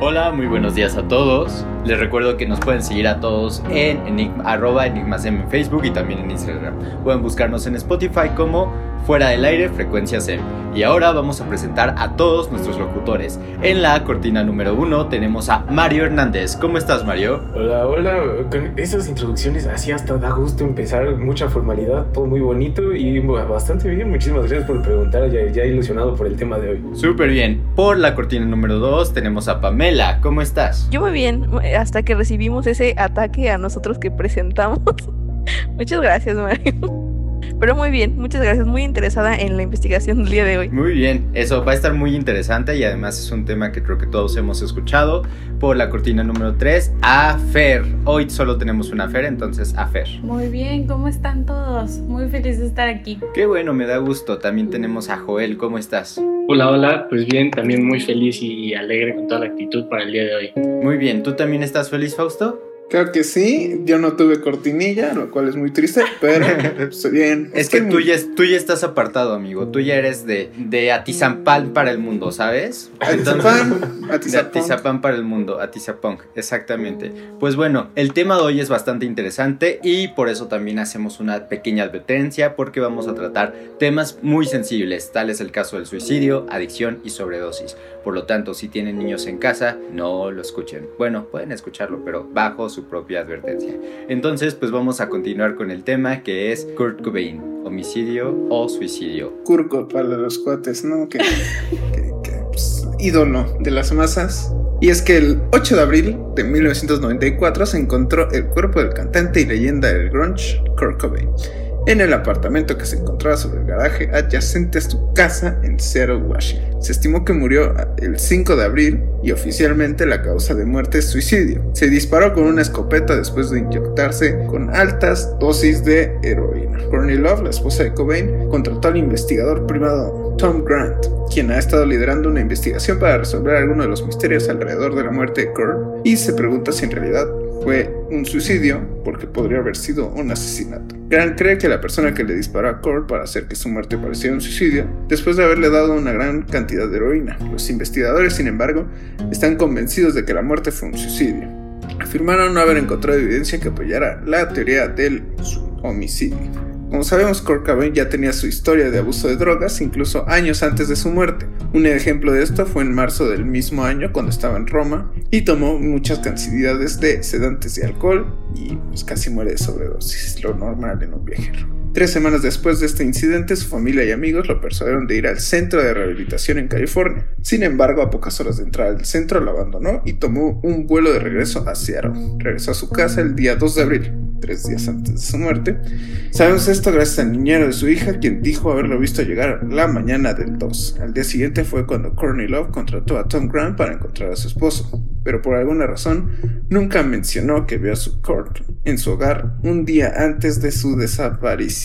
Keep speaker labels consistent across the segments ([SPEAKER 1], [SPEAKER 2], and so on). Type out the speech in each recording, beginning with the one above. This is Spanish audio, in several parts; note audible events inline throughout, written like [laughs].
[SPEAKER 1] Hola, muy buenos días a todos. Les recuerdo que nos pueden seguir a todos en enigma, arroba enigmasem en Facebook y también en Instagram. Pueden buscarnos en Spotify como Fuera del Aire Frecuencias M. Y ahora vamos a presentar a todos nuestros locutores. En la cortina número uno tenemos a Mario Hernández. ¿Cómo estás, Mario?
[SPEAKER 2] Hola, hola. Con esas introducciones así hasta da gusto empezar. Mucha formalidad, todo muy bonito y bastante bien. Muchísimas gracias por preguntar. Ya, ya ilusionado por el tema de hoy.
[SPEAKER 1] Súper bien. Por la cortina número dos tenemos a Pamela. ¿Cómo estás?
[SPEAKER 3] Yo muy bien, hasta que recibimos ese ataque a nosotros que presentamos. [laughs] Muchas gracias, Mario. Pero muy bien, muchas gracias. Muy interesada en la investigación del día de hoy.
[SPEAKER 1] Muy bien, eso va a estar muy interesante y además es un tema que creo que todos hemos escuchado. Por la cortina número 3, Afer. Hoy solo tenemos una Fer, entonces Afer.
[SPEAKER 4] Muy bien, ¿cómo están todos? Muy feliz de estar aquí.
[SPEAKER 1] Qué bueno, me da gusto. También tenemos a Joel, ¿cómo estás?
[SPEAKER 5] Hola, hola, pues bien, también muy feliz y alegre con toda la actitud para el día de hoy.
[SPEAKER 1] Muy bien, ¿tú también estás feliz, Fausto?
[SPEAKER 6] Creo que sí, yo no tuve cortinilla, lo cual es muy triste, pero [laughs] estoy bien.
[SPEAKER 1] Es que tú ya, tú ya, estás apartado, amigo. Tú ya eres de, de Atizapán para el mundo, ¿sabes?
[SPEAKER 6] Atizapán,
[SPEAKER 1] Atizapán. De Atizapán para el mundo, Atizapán, exactamente. Pues bueno, el tema de hoy es bastante interesante y por eso también hacemos una pequeña advertencia porque vamos a tratar temas muy sensibles, tal es el caso del suicidio, adicción y sobredosis. Por lo tanto, si tienen niños en casa, no lo escuchen. Bueno, pueden escucharlo, pero bajo su propia advertencia. Entonces, pues vamos a continuar con el tema que es Kurt Cobain, homicidio o suicidio.
[SPEAKER 6] Kurko para los cuates, ¿no? Que, pues, ídolo de las masas. Y es que el 8 de abril de 1994 se encontró el cuerpo del cantante y leyenda del grunge Kurt Cobain en el apartamento que se encontraba sobre el garaje adyacente a su casa en Seattle, Washington. Se estimó que murió el 5 de abril y oficialmente la causa de muerte es suicidio. Se disparó con una escopeta después de inyectarse con altas dosis de heroína. Courtney Love, la esposa de Cobain, contrató al investigador privado Tom Grant, quien ha estado liderando una investigación para resolver algunos de los misterios alrededor de la muerte de Kurt y se pregunta si en realidad fue un suicidio porque podría haber sido un asesinato. Grant cree que la persona que le disparó a Kurt para hacer que su muerte pareciera un suicidio, después de haberle dado una gran cantidad de heroína. Los investigadores, sin embargo, están convencidos de que la muerte fue un suicidio. Afirmaron no haber encontrado evidencia que apoyara la teoría del homicidio. Como sabemos, Kurt ya tenía su historia de abuso de drogas incluso años antes de su muerte. Un ejemplo de esto fue en marzo del mismo año cuando estaba en Roma y tomó muchas cantidades de sedantes y alcohol y pues casi muere de sobredosis, lo normal en un viajero. Tres semanas después de este incidente, su familia y amigos lo persuadieron de ir al centro de rehabilitación en California. Sin embargo, a pocas horas de entrar al centro lo abandonó y tomó un vuelo de regreso a Seattle. Regresó a su casa el día 2 de abril tres días antes de su muerte. Sabemos esto gracias al niñero de su hija, quien dijo haberlo visto llegar la mañana del 2. Al día siguiente fue cuando Courtney Love contrató a Tom Grant para encontrar a su esposo, pero por alguna razón nunca mencionó que vio a su Kurt en su hogar un día antes de su desaparición.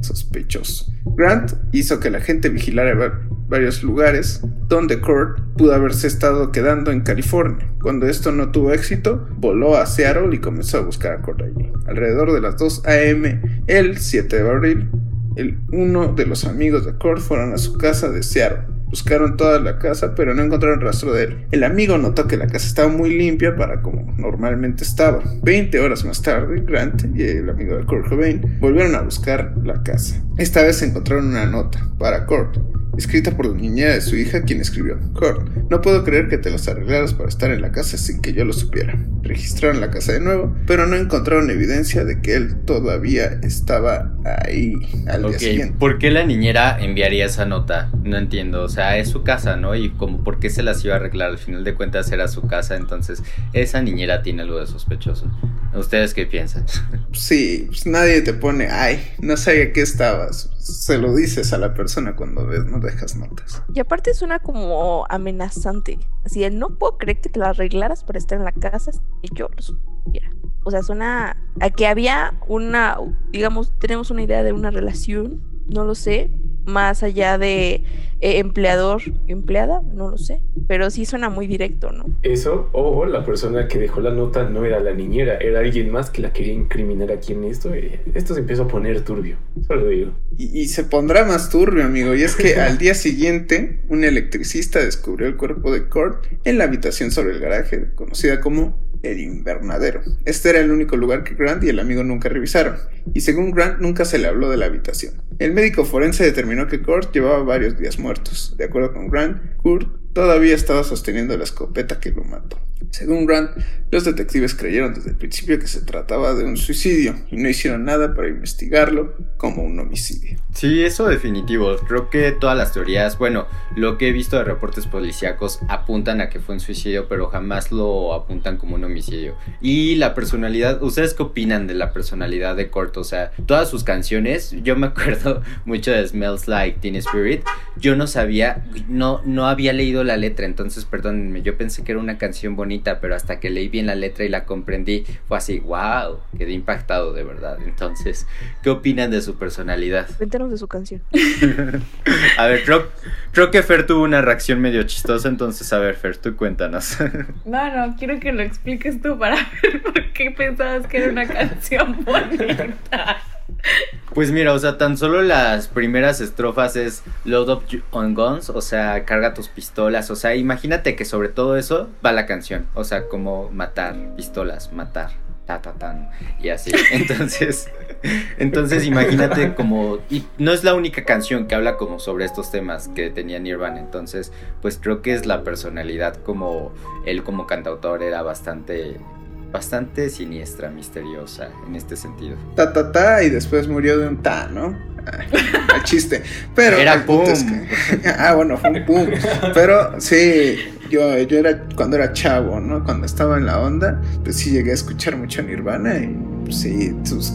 [SPEAKER 6] Sospechoso. Grant hizo que la gente vigilara varios lugares donde Kurt pudo haberse estado quedando en California. Cuando esto no tuvo éxito, voló a Seattle y comenzó a buscar a Kurt allí. Alrededor de las 2 a.m., el 7 de abril, el, uno de los amigos de Kurt fueron a su casa de Seattle. Buscaron toda la casa, pero no encontraron rastro de él. El amigo notó que la casa estaba muy limpia para como normalmente estaba. Veinte horas más tarde, Grant y el amigo de Kurt Cobain volvieron a buscar la casa. Esta vez encontraron una nota para Kurt escrita por la niñera de su hija, quien escribió: Kurt, no puedo creer que te los arreglaras para estar en la casa sin que yo lo supiera. Registraron la casa de nuevo, pero no encontraron evidencia de que él todavía estaba ahí al día siguiente.
[SPEAKER 1] ¿Por qué la niñera enviaría esa nota? No entiendo. O sea, es su casa, ¿no? Y como por qué se las iba a arreglar. Al final de cuentas era su casa, entonces esa niñera tiene algo de sospechoso. ¿Ustedes qué piensan? [laughs]
[SPEAKER 6] Sí, pues nadie te pone, ay, no sabía qué estabas. Se lo dices a la persona cuando ves, no dejas notas.
[SPEAKER 3] Y aparte suena como amenazante. Así, no puedo creer que te lo arreglaras para estar en la casa y yo lo supiera. O sea, suena a que había una, digamos, tenemos una idea de una relación, no lo sé, más allá de eh, empleador, empleada, no lo sé, pero sí suena muy directo, ¿no?
[SPEAKER 2] Eso, o la persona que dejó la nota no era la niñera, era alguien más que la quería incriminar aquí en esto. Y esto se empieza a poner turbio, solo digo.
[SPEAKER 6] Y, y se pondrá más turbio, amigo. Y es que [laughs] al día siguiente, un electricista descubrió el cuerpo de Kurt en la habitación sobre el garaje, conocida como el invernadero. Este era el único lugar que Grant y el amigo nunca revisaron, y según Grant nunca se le habló de la habitación. El médico forense determinó que Kurt llevaba varios días muertos. De acuerdo con Grant, Kurt todavía estaba sosteniendo la escopeta que lo mató. Según Grant, los detectives creyeron desde el principio que se trataba de un suicidio y no hicieron nada para investigarlo como un homicidio.
[SPEAKER 1] Sí, eso definitivo. Creo que todas las teorías, bueno, lo que he visto de reportes policíacos apuntan a que fue un suicidio, pero jamás lo apuntan como un homicidio. Y la personalidad, ¿ustedes qué opinan de la personalidad de Kurt? O sea, todas sus canciones, yo me acuerdo [laughs] mucho de Smells Like Teen Spirit. Yo no sabía, no, no había leído la letra, entonces perdónenme, yo pensé que era una canción bonita, pero hasta que leí bien la letra y la comprendí, fue así, wow, quedé impactado de verdad. Entonces, ¿qué opinan de su personalidad?
[SPEAKER 3] Cuéntanos de su canción. [laughs]
[SPEAKER 1] A ver, creo, creo que Fer tuvo una reacción medio chistosa, entonces a ver, Fer, tú cuéntanos. [laughs]
[SPEAKER 4] No, no, quiero que lo expliques tú para [laughs] ver por qué pensabas que era una canción bonita.
[SPEAKER 1] Pues mira, o sea, tan solo las primeras estrofas es load up on guns, o sea, carga tus pistolas, o sea, imagínate que sobre todo eso va la canción, o sea, como matar, pistolas, matar, ta ta tan y así. [laughs] Entonces, entonces imagínate como y no es la única canción que habla como sobre estos temas que tenía Nirvana, entonces, pues creo que es la personalidad como él como cantautor era bastante bastante siniestra, misteriosa en este sentido.
[SPEAKER 6] Ta ta ta y después murió de un ta, ¿no? El chiste. Pero
[SPEAKER 1] Era
[SPEAKER 6] el punto es
[SPEAKER 1] pum.
[SPEAKER 6] que- [laughs] ah, bueno, fue un pum. Pero sí, yo, yo era cuando era chavo, ¿no? Cuando estaba en la onda, pues sí llegué a escuchar mucho Nirvana y pues, sí, sus,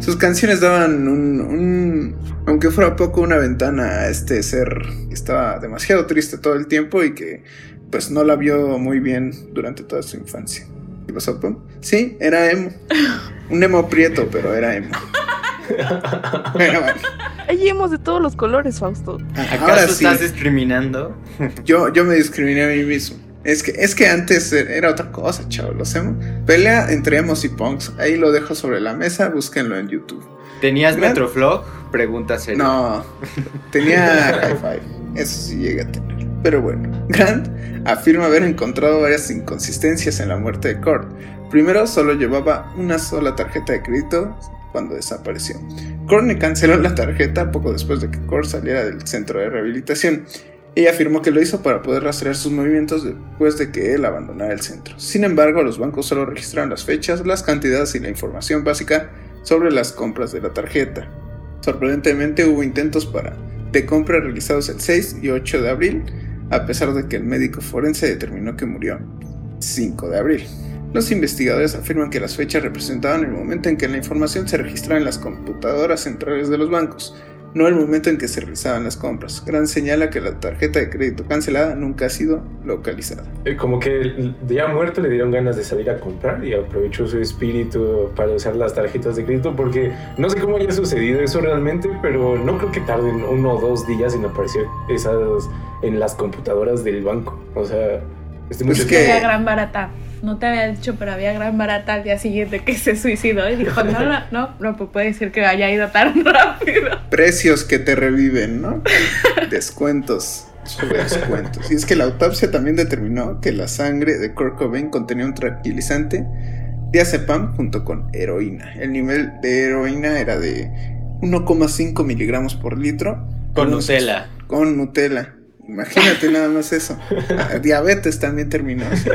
[SPEAKER 6] sus canciones daban un, un, aunque fuera poco, una ventana a este ser que estaba demasiado triste todo el tiempo y que pues no la vio muy bien durante toda su infancia. ¿Qué pasó, Pum? Sí, era emo. Un emo prieto, pero era emo. Pero bueno,
[SPEAKER 3] Ahí hemos de todos los colores, Fausto.
[SPEAKER 1] ¿Acaso
[SPEAKER 6] ahora sí,
[SPEAKER 1] estás discriminando?
[SPEAKER 6] yo, yo me discriminé a mí mismo. Es que, es que antes era otra cosa, chavo, lo hacemos. Pelea entre emos y punks. Ahí lo dejo sobre la mesa, búsquenlo en YouTube.
[SPEAKER 1] ¿Tenías
[SPEAKER 6] Gran-
[SPEAKER 1] Metroflog? Pregunta seria.
[SPEAKER 6] No, tenía [laughs] hi-fi. Eso sí llega a tener. Pero bueno, Grant afirma haber encontrado varias inconsistencias en la muerte de Kurt. Primero, solo llevaba una sola tarjeta de crédito cuando desapareció. Courtney canceló la tarjeta poco después de que Kurt saliera del centro de rehabilitación. Ella afirmó que lo hizo para poder rastrear sus movimientos después de que él abandonara el centro. Sin embargo, los bancos solo registraron las fechas, las cantidades y la información básica sobre las compras de la tarjeta. Sorprendentemente hubo intentos para de compra realizados el 6 y 8 de abril, a pesar de que el médico forense determinó que murió 5 de abril. Los investigadores afirman que las fechas representaban el momento en que la información se registraba en las computadoras centrales de los bancos, no el momento en que se realizaban las compras. Gran señala que la tarjeta de crédito cancelada nunca ha sido localizada.
[SPEAKER 2] Eh, Como que ya muerto le dieron ganas de salir a comprar y aprovechó su espíritu para usar las tarjetas de crédito porque no sé cómo haya sucedido eso realmente, pero no creo que tarden uno o dos días en aparecer esas en las computadoras del banco. O sea, este
[SPEAKER 6] Pues
[SPEAKER 2] mucho
[SPEAKER 6] que-
[SPEAKER 4] gran barata. No te había dicho, pero había gran barata al día siguiente que se suicidó. Y dijo, no, no, no, no puede ser que haya ido tan [laughs] rápido.
[SPEAKER 6] Precios que te reviven, ¿no? [laughs] Descuentos. sobre descuentos. Y es que la autopsia también determinó que la sangre de Kurt Cobain contenía un tranquilizante diazepam junto con heroína. El nivel de heroína era de 1,5 miligramos por litro.
[SPEAKER 1] Con Nutella.
[SPEAKER 6] Con Nutella. Imagínate nada más eso. [laughs] Diabetes también terminó. así.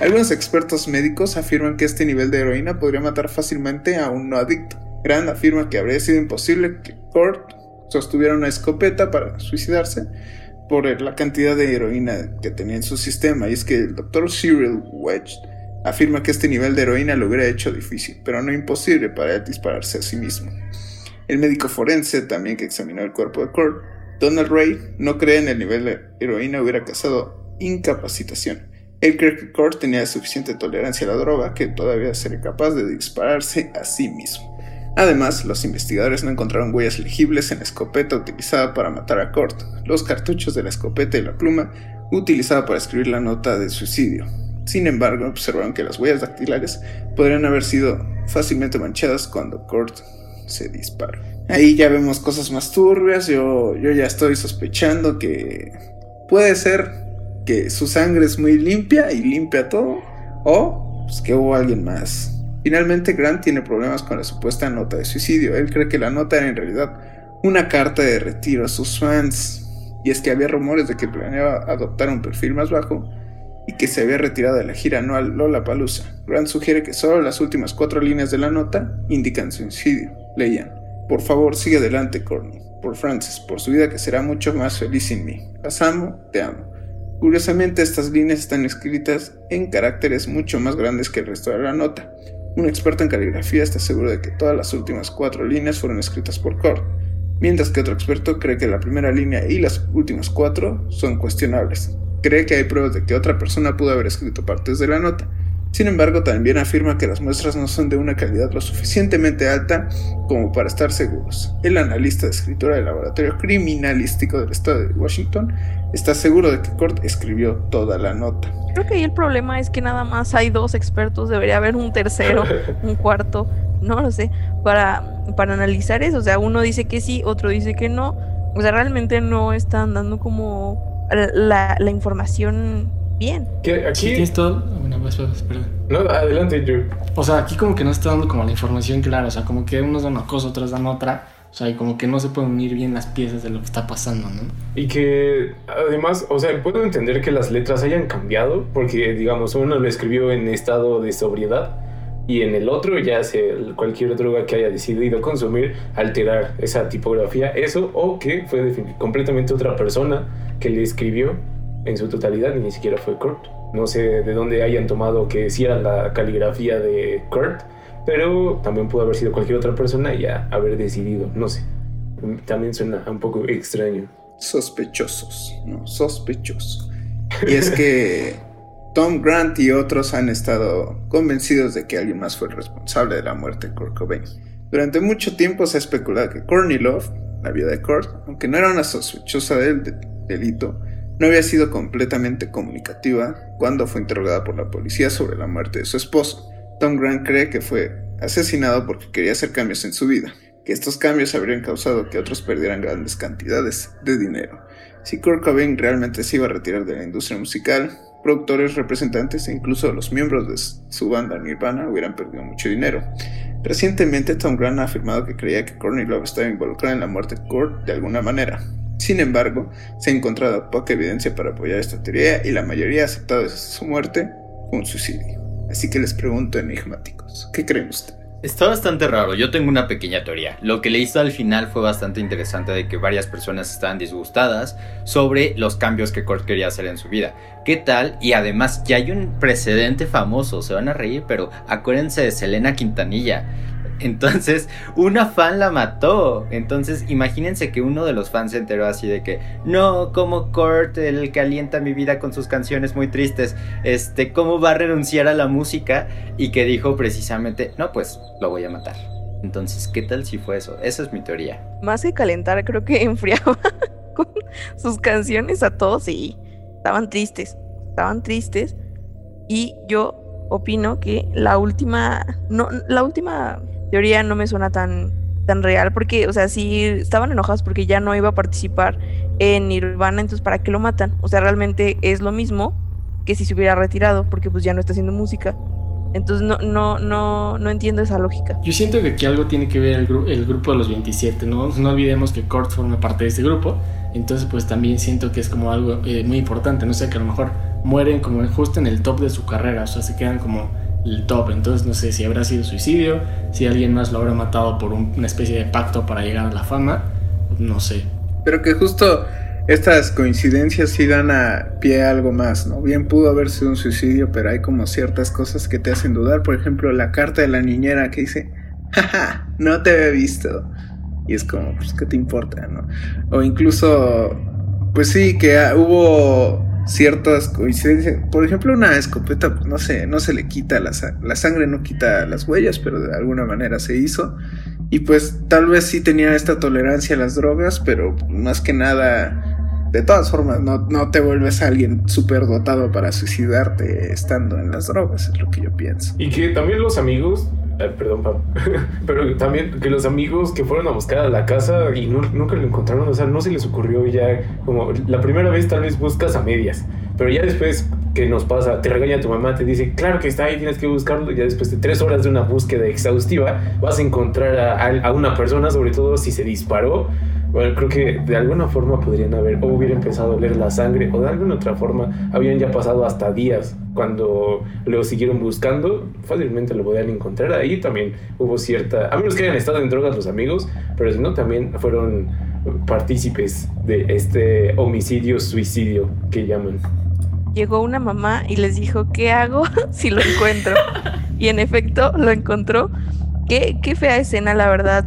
[SPEAKER 6] Algunos expertos médicos afirman que este nivel de heroína podría matar fácilmente a un no adicto. Grant afirma que habría sido imposible que Kurt sostuviera una escopeta para suicidarse por la cantidad de heroína que tenía en su sistema. Y es que el doctor Cyril Wedge afirma que este nivel de heroína lo hubiera hecho difícil, pero no imposible para él dispararse a sí mismo. El médico forense también que examinó el cuerpo de Kurt Donald Ray no cree en el nivel de heroína hubiera causado incapacitación. Él cree que Kurt tenía suficiente tolerancia a la droga que todavía sería capaz de dispararse a sí mismo. Además, los investigadores no encontraron huellas legibles en la escopeta utilizada para matar a Kurt, los cartuchos de la escopeta y la pluma utilizada para escribir la nota de suicidio. Sin embargo, observaron que las huellas dactilares podrían haber sido fácilmente manchadas cuando Kurt se disparó. Ahí ya vemos cosas más turbias, yo, yo ya estoy sospechando que puede ser que su sangre es muy limpia y limpia todo, o pues, que hubo alguien más Finalmente, Grant tiene problemas con la supuesta nota de suicidio. Él cree que la nota era en realidad una carta de retiro a sus fans. Y es que había rumores de que planeaba adoptar un perfil más bajo y que se había retirado de la gira anual Lollapalooza. Grant sugiere que solo las últimas cuatro líneas de la nota indican suicidio. Leían: Por favor, sigue adelante, Courtney. Por Francis, por su vida que será mucho más feliz sin mí. Las amo, te amo. Curiosamente, estas líneas están escritas en caracteres mucho más grandes que el resto de la nota, un experto en caligrafía está seguro de que todas las últimas cuatro líneas fueron escritas por Cord, mientras que otro experto cree que la primera línea y las últimas cuatro son cuestionables. Cree que hay pruebas de que otra persona pudo haber escrito partes de la nota, sin embargo, también afirma que las muestras no son de una calidad lo suficientemente alta como para estar seguros. El analista de escritura del Laboratorio Criminalístico del Estado de Washington está seguro de que Kurt escribió toda la nota.
[SPEAKER 3] Creo que ahí el problema es que nada más hay dos expertos, debería haber un tercero, [laughs] un cuarto, no lo sé, para, para analizar eso. O sea, uno dice que sí, otro dice que no. O sea, realmente no están dando como la, la información bien.
[SPEAKER 5] Que aquí... tienes todo... Bueno,
[SPEAKER 2] perdón. No, adelante, yo.
[SPEAKER 5] O sea, aquí como que no está dando como la información clara, o sea, como que unos dan una cosa, otros dan otra. O sea, y como que no se pueden unir bien las piezas de lo que está pasando, ¿no?
[SPEAKER 2] Y que además, o sea, puedo entender que las letras hayan cambiado, porque digamos, uno lo escribió en estado de sobriedad y en el otro ya sea cualquier droga que haya decidido consumir alterar esa tipografía, eso, o que fue completamente otra persona que le escribió en su totalidad, ni siquiera fue Kurt. No sé de dónde hayan tomado que sí era la caligrafía de Kurt, pero también pudo haber sido cualquier otra persona y ya haber decidido, no sé. También suena un poco extraño.
[SPEAKER 6] Sospechosos, ¿no? Sospechosos. Y es que [laughs] Tom Grant y otros han estado convencidos de que alguien más fue el responsable de la muerte de Kurt Cobain. Durante mucho tiempo se ha especulado que Courtney Love, la vida de Kurt, aunque no era una sospechosa del delito, no había sido completamente comunicativa cuando fue interrogada por la policía sobre la muerte de su esposo. Tom Grant cree que fue asesinado porque quería hacer cambios en su vida, que estos cambios habrían causado que otros perdieran grandes cantidades de dinero. Si Kurt Cobain realmente se iba a retirar de la industria musical, productores, representantes e incluso los miembros de su banda Nirvana hubieran perdido mucho dinero. Recientemente Tom Grant ha afirmado que creía que Courtney Love estaba involucrada en la muerte de Kurt de alguna manera, sin embargo, se ha encontrado poca evidencia para apoyar esta teoría y la mayoría ha aceptado su muerte un suicidio. Así que les pregunto enigmáticos, ¿qué creen ustedes?
[SPEAKER 1] Está bastante raro, yo tengo una pequeña teoría. Lo que leíste al final fue bastante interesante de que varias personas estaban disgustadas sobre los cambios que Kurt quería hacer en su vida. ¿Qué tal? Y además ya hay un precedente famoso, se van a reír, pero acuérdense de Selena Quintanilla. Entonces, una fan la mató. Entonces, imagínense que uno de los fans se enteró así de que, no, como Kurt, el que alienta mi vida con sus canciones muy tristes, este, ¿cómo va a renunciar a la música? Y que dijo precisamente, no, pues lo voy a matar. Entonces, ¿qué tal si fue eso? Esa es mi teoría.
[SPEAKER 3] Más que calentar, creo que [laughs] enfriaba con sus canciones a todos y estaban tristes. Estaban tristes. Y yo opino que la última, no, la última teoría no me suena tan, tan real, porque, o sea, si estaban enojados porque ya no iba a participar en Nirvana, entonces ¿para qué lo matan? O sea, realmente es lo mismo que si se hubiera retirado, porque pues ya no está haciendo música. Entonces no, no, no, no entiendo esa lógica.
[SPEAKER 5] Yo siento que aquí algo tiene que ver el, el grupo de los 27, ¿no? No olvidemos que Kurt forma parte de este grupo, entonces pues también siento que es como algo eh, muy importante, no sé, que a lo mejor mueren como justo en el top de su carrera, o sea, se quedan como el top. Entonces no sé si habrá sido suicidio, si alguien más lo habrá matado por una especie de pacto para llegar a la fama, no sé.
[SPEAKER 6] Pero que justo estas coincidencias sí dan a pie a algo más, ¿no? Bien pudo haber sido un suicidio, pero hay como ciertas cosas que te hacen dudar. Por ejemplo, la carta de la niñera que dice, jaja, no te había visto. Y es como, pues, ¿qué te importa, no? O incluso, pues sí, que hubo ciertas coincidencias. Por ejemplo, una escopeta, pues, no sé, no se le quita la, la sangre, no quita las huellas, pero de alguna manera se hizo. Y pues tal vez sí tenía esta tolerancia a las drogas, pero más que nada, de todas formas, no, no te vuelves alguien súper dotado para suicidarte estando en las drogas, es lo que yo pienso.
[SPEAKER 2] Y que también los amigos, eh, perdón, Pam, [laughs] pero también que los amigos que fueron a buscar a la casa y nunca lo encontraron, o sea, no se les ocurrió ya, como la primera vez tal vez buscas a medias, pero ya después que nos pasa, te regaña tu mamá, te dice, claro que está ahí, tienes que buscarlo, y ya después de tres horas de una búsqueda exhaustiva, vas a encontrar a una persona, sobre todo si se disparó. Bueno, creo que de alguna forma podrían haber, o hubiera empezado a oler la sangre, o de alguna otra forma habían ya pasado hasta días cuando lo siguieron buscando, fácilmente lo podían encontrar. Ahí también hubo cierta, a menos que hayan estado en drogas los amigos, pero si no, también fueron partícipes de este homicidio-suicidio que llaman.
[SPEAKER 3] Llegó una mamá y les dijo, ¿qué hago [laughs] si lo encuentro? Y en efecto lo encontró. Qué, qué fea escena, la verdad.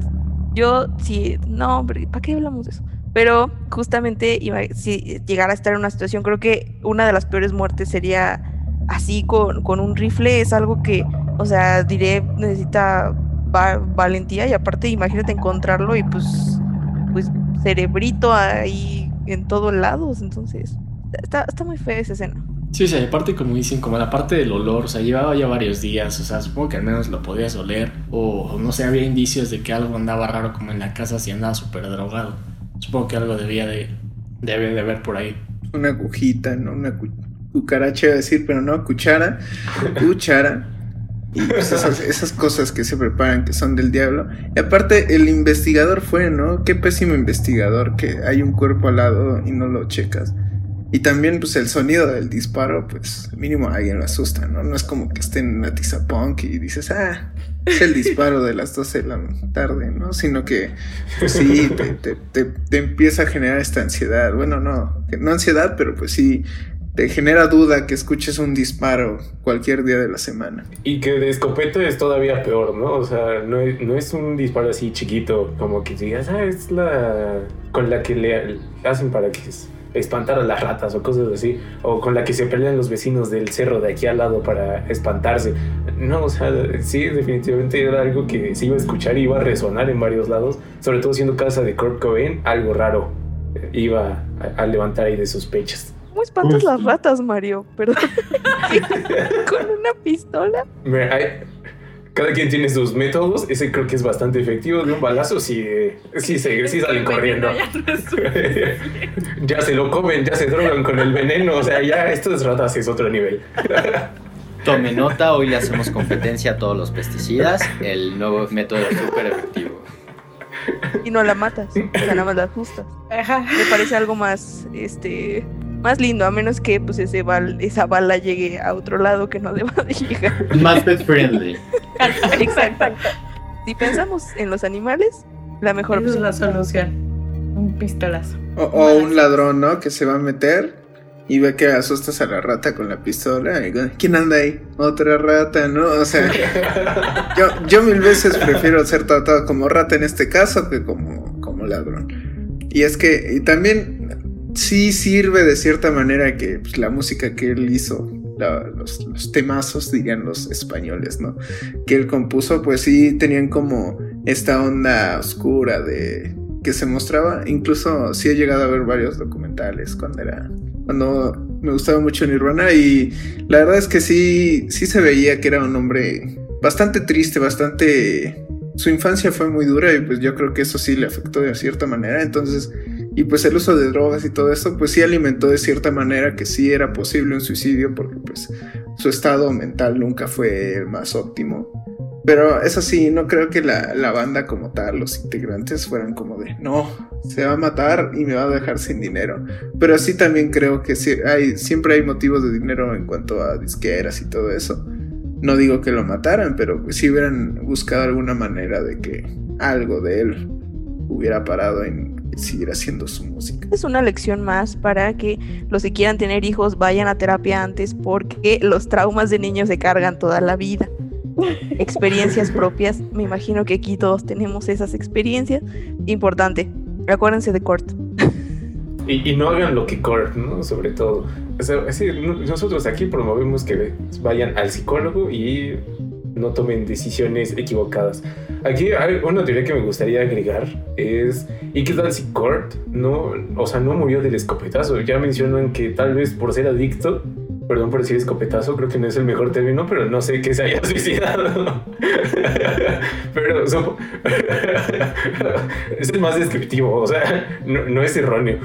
[SPEAKER 3] Yo sí, no, ¿para qué hablamos de eso? Pero justamente iba, si llegara a estar en una situación, creo que una de las peores muertes sería así con, con un rifle. Es algo que, o sea, diré, necesita va- valentía y aparte imagínate encontrarlo y pues, pues cerebrito ahí en todos lados. Entonces, está, está muy fea esa escena.
[SPEAKER 5] Sí, o sea, aparte como dicen, como la parte del olor, o sea, llevaba ya varios días, o sea, supongo que al menos lo podías oler, o no sé, había indicios de que algo andaba raro como en la casa si andaba súper drogado. Supongo que algo debía de, debe de haber por ahí.
[SPEAKER 6] Una agujita, ¿no? Una cu- cucaracha, iba a decir, pero no, cuchara, [laughs] cuchara. Y pues esas, esas cosas que se preparan que son del diablo. Y aparte, el investigador fue, ¿no? Qué pésimo investigador que hay un cuerpo al lado y no lo checas. Y también, pues, el sonido del disparo, pues, mínimo a alguien lo asusta, ¿no? No es como que esté en una y dices, ah, es el disparo de las 12 de la tarde, ¿no? Sino que, pues sí, [laughs] te, te, te, te empieza a generar esta ansiedad. Bueno, no, no ansiedad, pero pues sí, te genera duda que escuches un disparo cualquier día de la semana.
[SPEAKER 2] Y que de escopeta es todavía peor, ¿no? O sea, no es, no es un disparo así chiquito, como que digas, ah, es la con la que le hacen para que espantar a las ratas o cosas así, o con la que se pelean los vecinos del cerro de aquí al lado para espantarse. No, o sea, sí, definitivamente era algo que se iba a escuchar y iba a resonar en varios lados, sobre todo siendo casa de Kurt Cobain, algo raro eh, iba a, a levantar ahí de sospechas.
[SPEAKER 3] ¿Cómo espantas
[SPEAKER 2] Uf.
[SPEAKER 3] las ratas, Mario? Perdón. [laughs] [laughs] ¿Con una pistola?
[SPEAKER 2] Me- hay- cada quien tiene sus métodos. Ese creo que es bastante efectivo. De un balazo, sí, eh, sí, se- sí salen corriendo.
[SPEAKER 4] Ya no es suficiente.
[SPEAKER 2] ya se lo comen, ya se drogan con el veneno. O sea, ya estas ratas es otro nivel. [laughs]
[SPEAKER 1] Tome nota, hoy le hacemos competencia a todos los pesticidas. El nuevo método súper efectivo.
[SPEAKER 3] Y no la matas. O sea, nada más la ajustas.
[SPEAKER 4] Ajá.
[SPEAKER 3] Me parece algo más, este, más lindo, a menos que pues ese bal, esa bala llegue a otro lado que no deba de llegar.
[SPEAKER 1] Más pet friendly.
[SPEAKER 3] Exacto. Si pensamos en los animales, la mejor
[SPEAKER 4] Esa es la solución. Un pistolazo.
[SPEAKER 6] O, o un ladrón, ¿no? Que se va a meter y ve que asustas a la rata con la pistola. Y, ¿Quién anda ahí? Otra rata, ¿no? O sea, yo, yo mil veces prefiero ser tratado como rata en este caso que como, como ladrón. Y es que y también sí sirve de cierta manera que pues, la música que él hizo, los, los temazos, dirían los españoles, ¿no? Que él compuso, pues sí tenían como esta onda oscura de que se mostraba. Incluso sí he llegado a ver varios documentales cuando era. Cuando me gustaba mucho Nirvana. Y la verdad es que sí. Sí se veía que era un hombre bastante triste, bastante. Su infancia fue muy dura y pues yo creo que eso sí le afectó de cierta manera. Entonces, y pues el uso de drogas y todo eso, pues sí alimentó de cierta manera que sí era posible un suicidio porque pues su estado mental nunca fue el más óptimo. Pero eso sí, no creo que la, la banda como tal, los integrantes fueran como de, no, se va a matar y me va a dejar sin dinero. Pero sí también creo que sí hay, siempre hay motivos de dinero en cuanto a disqueras y todo eso. No digo que lo mataran, pero sí hubieran buscado alguna manera de que algo de él hubiera parado en seguir haciendo su música.
[SPEAKER 3] Es una lección más para que los que quieran tener hijos vayan a terapia antes porque los traumas de niños se cargan toda la vida. [laughs] Experiencias propias, me imagino que aquí todos tenemos esas experiencias. Importante, acuérdense de Kurt.
[SPEAKER 2] Y, y no hagan lo que Kurt, ¿no? Sobre todo. O sea, nosotros aquí promovemos que vayan al psicólogo y no tomen decisiones equivocadas. Aquí hay una teoría que me gustaría agregar es, ¿y qué tal si Kurt no, o sea, no murió del escopetazo? Ya mencionan que tal vez por ser adicto Perdón por decir escopetazo, creo que no es el mejor término, pero no sé que se haya [laughs] suicidado. pero [laughs] es el más descriptivo, o sea, no, es erróneo.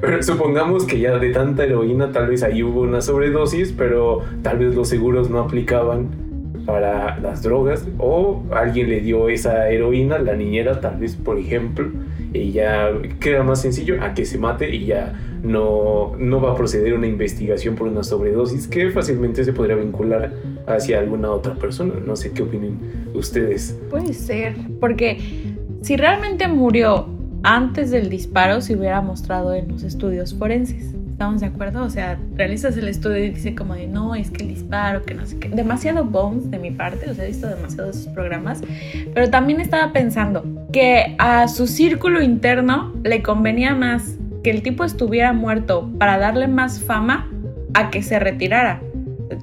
[SPEAKER 2] pero supongamos que ya de tanta heroína tal vez ahí hubo una sobredosis, pero tal vez los seguros no aplicaban para las drogas o alguien le dio esa heroína, la niñera tal vez, por ejemplo, y ya queda más sencillo a que se mate y ya no, no va a proceder una investigación por una sobredosis que fácilmente se podría vincular hacia alguna otra persona. No sé qué opinen ustedes.
[SPEAKER 4] Puede ser, porque si realmente murió antes del disparo, se hubiera mostrado en los estudios forenses. ¿Estamos de acuerdo? O sea, realizas el estudio y dice como de no, es que el disparo, que no sé qué. Demasiado bones de mi parte, o sea, he visto demasiados esos programas. Pero también estaba pensando que a su círculo interno le convenía más que el tipo estuviera muerto para darle más fama a que se retirara.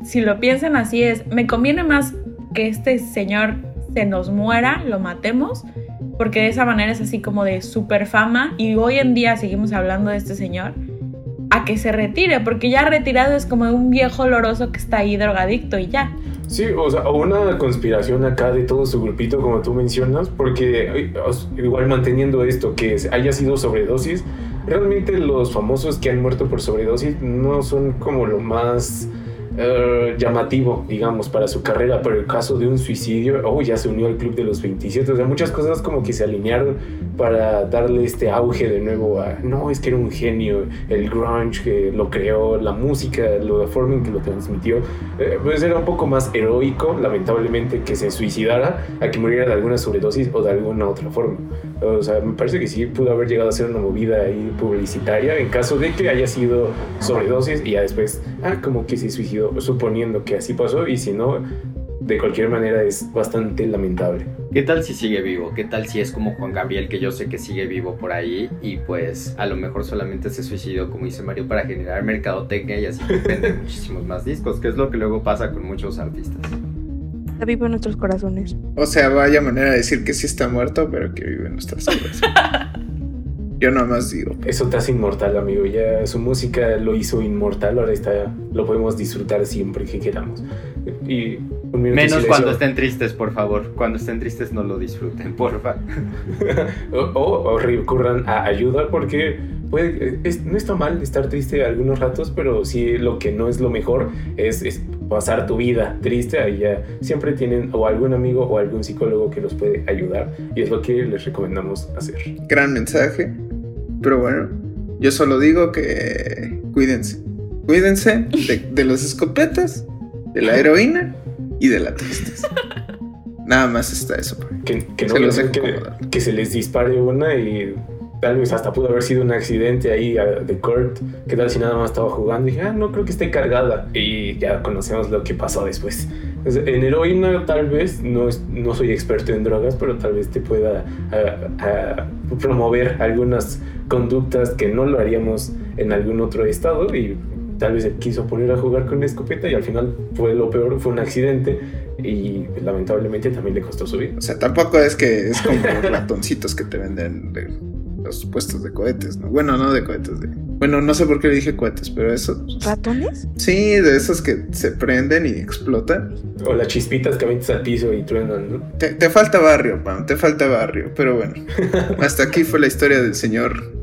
[SPEAKER 4] Si lo piensan así es, me conviene más que este señor se nos muera, lo matemos, porque de esa manera es así como de super fama y hoy en día seguimos hablando de este señor, que se retire, porque ya retirado es como un viejo oloroso que está ahí drogadicto y ya.
[SPEAKER 2] Sí, o sea, una conspiración acá de todo su grupito, como tú mencionas, porque igual manteniendo esto, que haya sido sobredosis, realmente los famosos que han muerto por sobredosis no son como lo más eh, llamativo, digamos, para su carrera, pero el caso de un suicidio, oh, ya se unió al club de los 27, o sea, muchas cosas como que se alinearon para darle este auge de nuevo a, no, es que era un genio, el grunge que lo creó, la música, la forma en que lo transmitió, eh, pues era un poco más heroico, lamentablemente, que se suicidara a que muriera de alguna sobredosis o de alguna otra forma. O sea, me parece que sí pudo haber llegado a ser una movida ahí publicitaria en caso de que haya sido sobredosis y ya después, ah, como que se suicidó, suponiendo que así pasó y si no, de cualquier manera es bastante lamentable.
[SPEAKER 1] ¿Qué tal si sigue vivo? ¿Qué tal si es como Juan Gabriel, que yo sé que sigue vivo por ahí y pues a lo mejor solamente se suicidó, como dice Mario, para generar mercadotecnia y así vender [laughs] muchísimos más discos, que es lo que luego pasa con muchos artistas?
[SPEAKER 3] Está vivo en nuestros corazones.
[SPEAKER 6] O sea, vaya manera de decir que sí está muerto, pero que vive en nuestros corazones. [laughs] Yo nada más digo.
[SPEAKER 2] Eso te hace inmortal, amigo. Ya su música lo hizo inmortal, ahora está, lo podemos disfrutar siempre que queramos. Y
[SPEAKER 1] Menos cuando estén tristes, por favor. Cuando estén tristes no lo disfruten, porfa. [laughs]
[SPEAKER 2] o, o, recurran a ayuda porque puede, no está mal estar triste algunos ratos, pero sí lo que no es lo mejor es, es pasar tu vida triste, ahí ya siempre tienen o algún amigo o algún psicólogo que los puede ayudar y es lo que les recomendamos hacer.
[SPEAKER 6] Gran mensaje, pero bueno, yo solo digo que cuídense, cuídense de, los escopetas, de la heroína y de la tristeza. [laughs] Nada más está eso.
[SPEAKER 2] Que, que no que, que se les dispare una y tal vez hasta pudo haber sido un accidente ahí de Kurt. ¿Qué tal si nada más estaba jugando? Y dije, ah, no creo que esté cargada. Y ya conocemos lo que pasó después. en heroína tal vez, no, no soy experto en drogas, pero tal vez te pueda promover algunas conductas que no lo haríamos en algún otro estado y tal vez se quiso poner a jugar con escopeta y al final fue lo peor, fue un accidente y lamentablemente también le costó su vida.
[SPEAKER 6] O sea, tampoco es que es como [laughs] ratoncitos que te venden los puestos de cohetes, ¿no? Bueno, no de cohetes, de... Bueno, no sé por qué dije cohetes, pero eso...
[SPEAKER 3] ¿Ratones?
[SPEAKER 6] Sí, de esos que se prenden y explotan.
[SPEAKER 2] O las chispitas que aventas al piso y truenan, ¿no?
[SPEAKER 6] Te, te falta barrio, Pam, te falta barrio, pero bueno. [laughs] Hasta aquí fue la historia del señor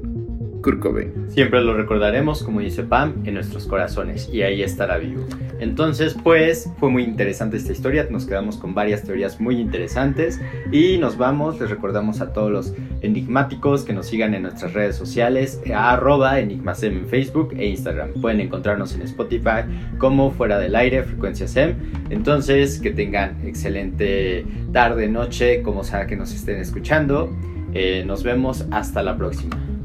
[SPEAKER 1] Siempre lo recordaremos, como dice Pam, en nuestros corazones y ahí estará vivo. Entonces, pues fue muy interesante esta historia, nos quedamos con varias teorías muy interesantes y nos vamos, les recordamos a todos los enigmáticos que nos sigan en nuestras redes sociales, arroba enigmasem en Facebook e Instagram. Pueden encontrarnos en Spotify como fuera del aire, frecuencia SEM. Entonces, que tengan excelente tarde, noche, como sea que nos estén escuchando. Eh, nos vemos hasta la próxima.